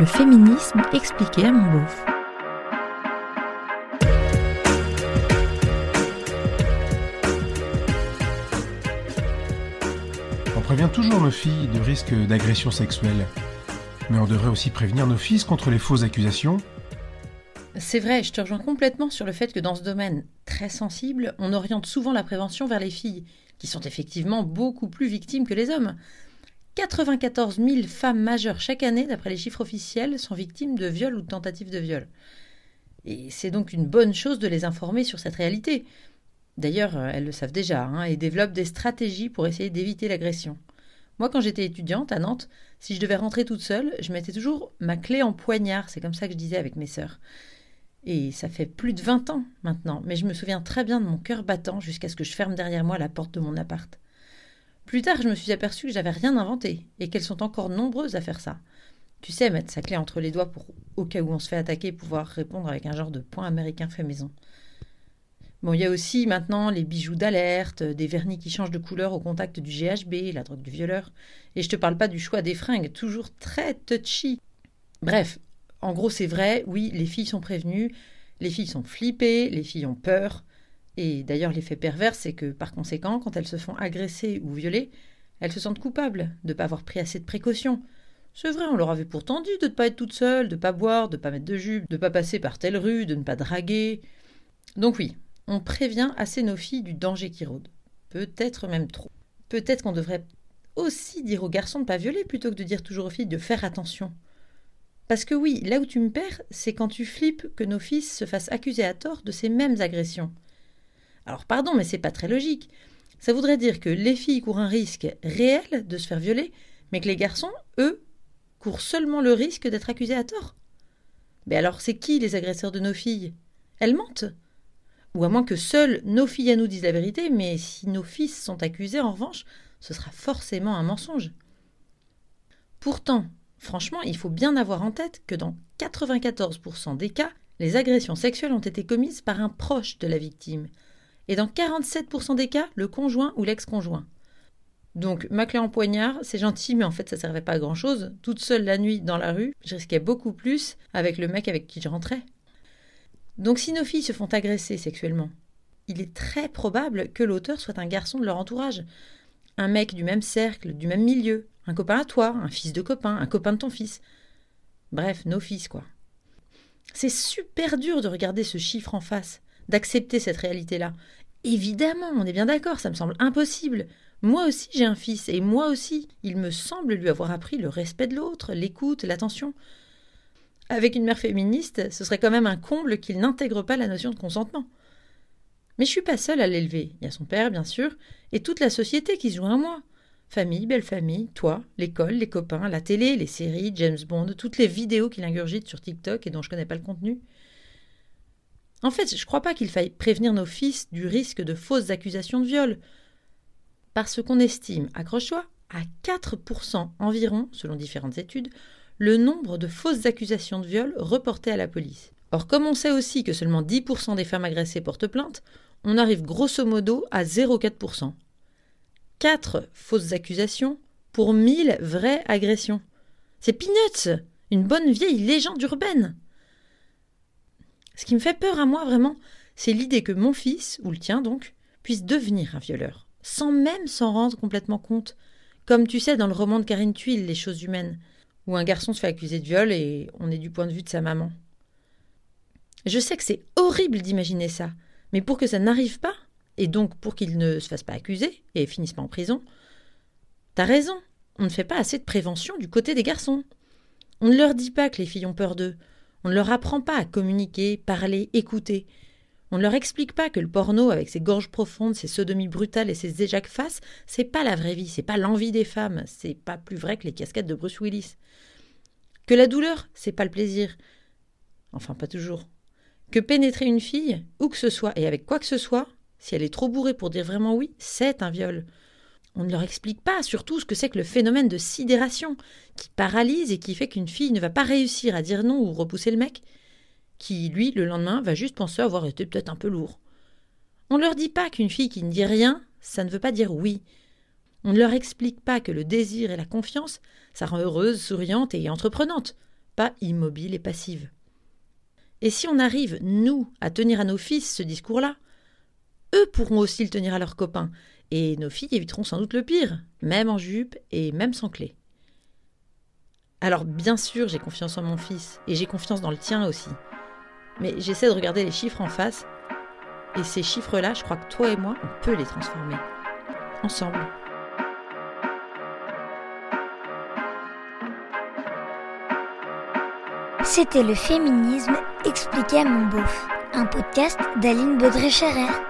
Le féminisme expliqué à mon beauf. On prévient toujours nos filles de risques d'agression sexuelle. Mais on devrait aussi prévenir nos fils contre les fausses accusations. C'est vrai, je te rejoins complètement sur le fait que dans ce domaine très sensible, on oriente souvent la prévention vers les filles, qui sont effectivement beaucoup plus victimes que les hommes. 94 000 femmes majeures chaque année, d'après les chiffres officiels, sont victimes de viol ou de tentatives de viol. Et c'est donc une bonne chose de les informer sur cette réalité. D'ailleurs, elles le savent déjà hein, et développent des stratégies pour essayer d'éviter l'agression. Moi, quand j'étais étudiante à Nantes, si je devais rentrer toute seule, je mettais toujours ma clé en poignard, c'est comme ça que je disais avec mes sœurs. Et ça fait plus de 20 ans maintenant, mais je me souviens très bien de mon cœur battant jusqu'à ce que je ferme derrière moi la porte de mon appart. Plus tard, je me suis aperçue que j'avais rien inventé et qu'elles sont encore nombreuses à faire ça. Tu sais, mettre sa clé entre les doigts pour, au cas où on se fait attaquer, pouvoir répondre avec un genre de point américain fait maison. Bon, il y a aussi maintenant les bijoux d'alerte, des vernis qui changent de couleur au contact du GHB, la drogue du violeur. Et je te parle pas du choix des fringues, toujours très touchy. Bref, en gros, c'est vrai, oui, les filles sont prévenues, les filles sont flippées, les filles ont peur. Et d'ailleurs, l'effet pervers, c'est que par conséquent, quand elles se font agresser ou violer, elles se sentent coupables de ne pas avoir pris assez de précautions. C'est vrai, on leur avait pourtant dit de ne pas être toute seule, de ne pas boire, de ne pas mettre de jupe, de ne pas passer par telle rue, de ne pas draguer. Donc oui, on prévient assez nos filles du danger qui rôde. Peut-être même trop. Peut-être qu'on devrait aussi dire aux garçons de ne pas violer plutôt que de dire toujours aux filles de faire attention. Parce que oui, là où tu me perds, c'est quand tu flippes que nos fils se fassent accuser à tort de ces mêmes agressions. Alors pardon, mais c'est pas très logique. Ça voudrait dire que les filles courent un risque réel de se faire violer, mais que les garçons, eux, courent seulement le risque d'être accusés à tort. Mais alors c'est qui les agresseurs de nos filles? Elles mentent Ou à moins que seules nos filles à nous disent la vérité, mais si nos fils sont accusés, en revanche, ce sera forcément un mensonge. Pourtant, Franchement, il faut bien avoir en tête que dans 94% des cas, les agressions sexuelles ont été commises par un proche de la victime, et dans 47% des cas, le conjoint ou l'ex-conjoint. Donc, ma clé en poignard, c'est gentil, mais en fait, ça servait pas à grand chose. Toute seule la nuit dans la rue, je risquais beaucoup plus avec le mec avec qui je rentrais. Donc, si nos filles se font agresser sexuellement, il est très probable que l'auteur soit un garçon de leur entourage, un mec du même cercle, du même milieu, un copain à toi, un fils de copain, un copain de ton fils. Bref, nos fils, quoi. C'est super dur de regarder ce chiffre en face, d'accepter cette réalité-là. Évidemment, on est bien d'accord, ça me semble impossible. Moi aussi j'ai un fils, et moi aussi, il me semble lui avoir appris le respect de l'autre, l'écoute, l'attention. Avec une mère féministe, ce serait quand même un comble qu'il n'intègre pas la notion de consentement. Mais je suis pas seule à l'élever. Il y a son père, bien sûr, et toute la société qui se joint à moi. Famille, belle famille, toi, l'école, les copains, la télé, les séries, James Bond, toutes les vidéos qu'il ingurgite sur TikTok et dont je connais pas le contenu. En fait, je crois pas qu'il faille prévenir nos fils du risque de fausses accusations de viol. Parce qu'on estime, accroche-toi, à 4% environ, selon différentes études, le nombre de fausses accusations de viol reportées à la police. Or, comme on sait aussi que seulement 10% des femmes agressées portent plainte, on arrive grosso modo à 0,4%. 4 fausses accusations pour 1000 vraies agressions. C'est peanuts Une bonne vieille légende urbaine Ce qui me fait peur à moi, vraiment, c'est l'idée que mon fils, ou le tien donc, puisse devenir un violeur, sans même s'en rendre complètement compte, comme tu sais dans le roman de Karine Thuil, Les choses humaines, où un garçon se fait accuser de viol et on est du point de vue de sa maman. Je sais que c'est horrible d'imaginer ça, mais pour que ça n'arrive pas, et donc pour qu'ils ne se fassent pas accuser et finissent pas en prison. T'as raison, on ne fait pas assez de prévention du côté des garçons. On ne leur dit pas que les filles ont peur d'eux. On ne leur apprend pas à communiquer, parler, écouter. On ne leur explique pas que le porno, avec ses gorges profondes, ses sodomies brutales et ses éjacs faces, c'est pas la vraie vie, c'est pas l'envie des femmes, c'est pas plus vrai que les casquettes de Bruce Willis. Que la douleur, c'est pas le plaisir. Enfin, pas toujours. Que pénétrer une fille, où que ce soit et avec quoi que ce soit, si elle est trop bourrée pour dire vraiment oui, c'est un viol. On ne leur explique pas surtout ce que c'est que le phénomène de sidération, qui paralyse et qui fait qu'une fille ne va pas réussir à dire non ou repousser le mec, qui, lui, le lendemain, va juste penser avoir été peut-être un peu lourd. On ne leur dit pas qu'une fille qui ne dit rien, ça ne veut pas dire oui. On ne leur explique pas que le désir et la confiance, ça rend heureuse, souriante et entreprenante. pas immobile et passive. Et si on arrive, nous, à tenir à nos fils ce discours-là, eux pourront aussi le tenir à leurs copains, et nos filles éviteront sans doute le pire, même en jupe et même sans clé. Alors bien sûr, j'ai confiance en mon fils, et j'ai confiance dans le tien aussi. Mais j'essaie de regarder les chiffres en face, et ces chiffres-là, je crois que toi et moi, on peut les transformer. Ensemble. C'était le féminisme expliqué à mon beauf, un podcast d'Aline Baudré-Scherer.